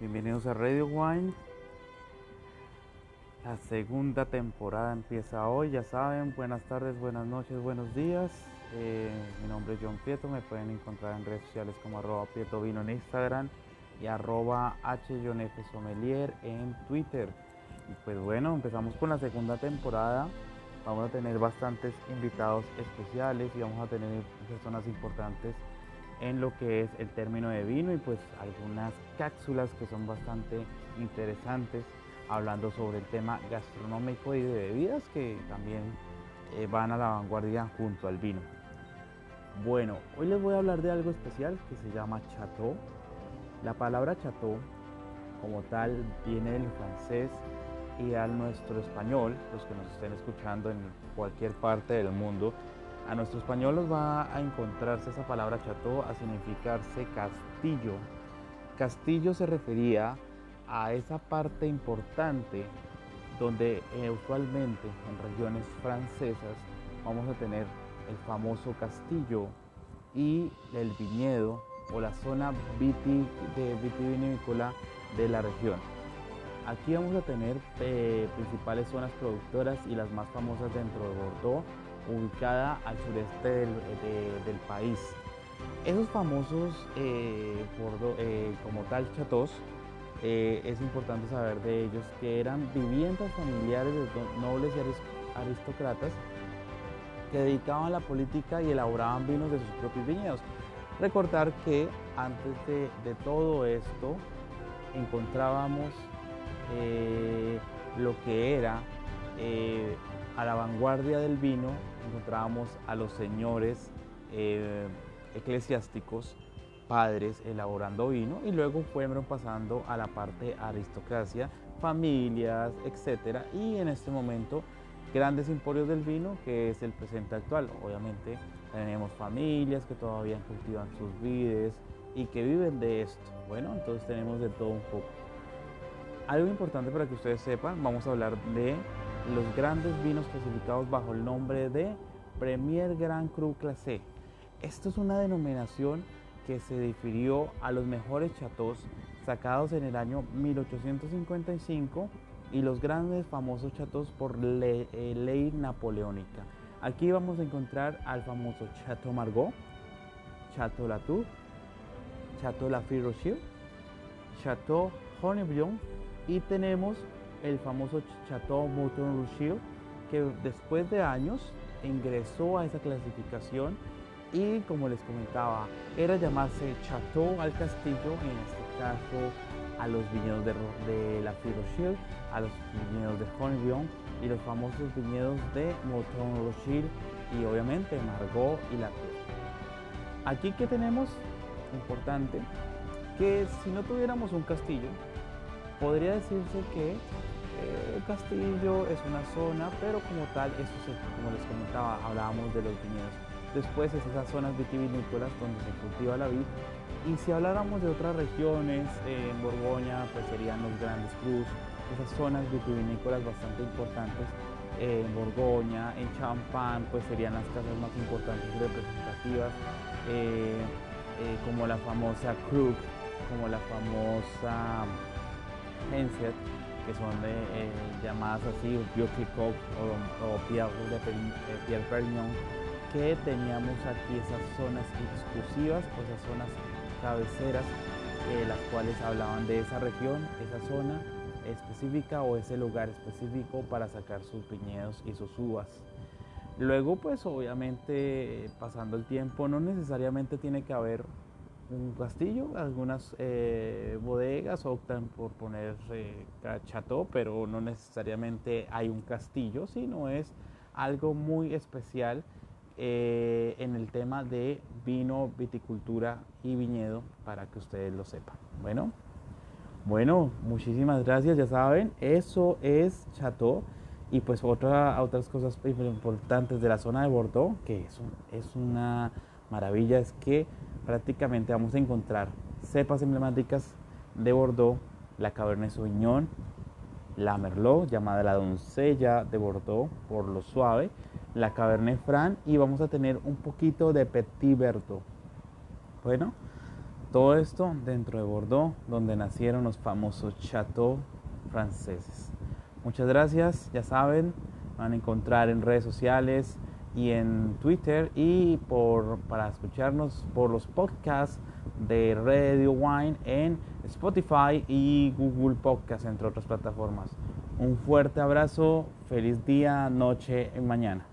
Bienvenidos a Radio Wine. La segunda temporada empieza hoy, ya saben. Buenas tardes, buenas noches, buenos días. Eh, mi nombre es John Pieto, me pueden encontrar en redes sociales como arroba en Instagram y arroba Sommelier en Twitter. Y pues bueno, empezamos con la segunda temporada. Vamos a tener bastantes invitados especiales y vamos a tener personas importantes en lo que es el término de vino y pues algunas cápsulas que son bastante interesantes hablando sobre el tema gastronómico y de bebidas que también eh, van a la vanguardia junto al vino. Bueno, hoy les voy a hablar de algo especial que se llama chateau. La palabra chateau como tal viene del francés y al nuestro español, los que nos estén escuchando en cualquier parte del mundo, a nuestro español va a encontrarse esa palabra chateau a significarse castillo. Castillo se refería a esa parte importante donde eh, usualmente en regiones francesas vamos a tener el famoso castillo y el viñedo o la zona de vitivinícola de la región. Aquí vamos a tener eh, principales zonas productoras y las más famosas dentro de Bordeaux, ubicada al sureste del, país. Esos famosos eh, eh, como tal chateaux, es importante saber de ellos que eran viviendas familiares de nobles y aristócratas que dedicaban a la política y elaboraban vinos de sus propios viñedos. Recordar que antes de todo esto encontrábamos eh, lo que era eh, a la vanguardia del vino, encontrábamos a los señores eh, eclesiásticos, padres elaborando vino y luego fueron pasando a la parte aristocracia, familias, etcétera, y en este momento grandes emporios del vino que es el presente actual. Obviamente tenemos familias que todavía cultivan sus vides y que viven de esto. Bueno, entonces tenemos de todo un poco. Algo importante para que ustedes sepan, vamos a hablar de los grandes vinos clasificados bajo el nombre de Premier Grand Cru Classé. Esto es una denominación que se difirió a los mejores chateaux sacados en el año 1855 y los grandes famosos chateaux por eh, ley napoleónica. Aquí vamos a encontrar al famoso Chateau Margaux, Chateau Latour, Chateau Lafite Rothschild, Chateau Honebrion y tenemos el famoso Chateau Mouton Rouge, que después de años ingresó a esa clasificación y como les comentaba, era llamarse Chateau al Castillo, en este caso a los viñedos de, de la Rothschild, a los viñedos de Honeybion y los famosos viñedos de Mouton Rothschild y obviamente Margot y la Aquí que tenemos, importante, que si no tuviéramos un castillo, Podría decirse que eh, castillo es una zona, pero como tal, eso como les comentaba, hablábamos de los viñedos. Después es esas zonas vitivinícolas donde se cultiva la vid. Y si habláramos de otras regiones, en Borgoña, pues serían los grandes cruz, esas zonas vitivinícolas bastante importantes. en Borgoña, en Champagne, pues serían las casas más importantes representativas, eh, eh, como la famosa Krug, como la famosa que son eh, llamadas así, o, o Pierre, de, eh, Pierre Perignon, que teníamos aquí esas zonas exclusivas o esas zonas cabeceras, eh, las cuales hablaban de esa región, esa zona específica o ese lugar específico para sacar sus viñedos y sus uvas. Luego, pues obviamente, pasando el tiempo, no necesariamente tiene que haber un castillo, algunas eh, bodegas optan por poner eh, chateau, pero no necesariamente hay un castillo, sino es algo muy especial eh, en el tema de vino, viticultura y viñedo para que ustedes lo sepan. Bueno, bueno, muchísimas gracias, ya saben, eso es chateau y pues otra, otras cosas importantes de la zona de Bordeaux, que es, es una maravilla, es que prácticamente vamos a encontrar cepas emblemáticas de Bordeaux, la Cabernet Sauvignon, la Merlot, llamada la doncella de Bordeaux por lo suave, la Cabernet Franc y vamos a tener un poquito de Petit Verdot. Bueno, Todo esto dentro de Bordeaux, donde nacieron los famosos chateaux franceses. Muchas gracias, ya saben, van a encontrar en redes sociales y en Twitter y por, para escucharnos por los podcasts de Radio Wine en Spotify y Google Podcast, entre otras plataformas. Un fuerte abrazo, feliz día, noche y mañana.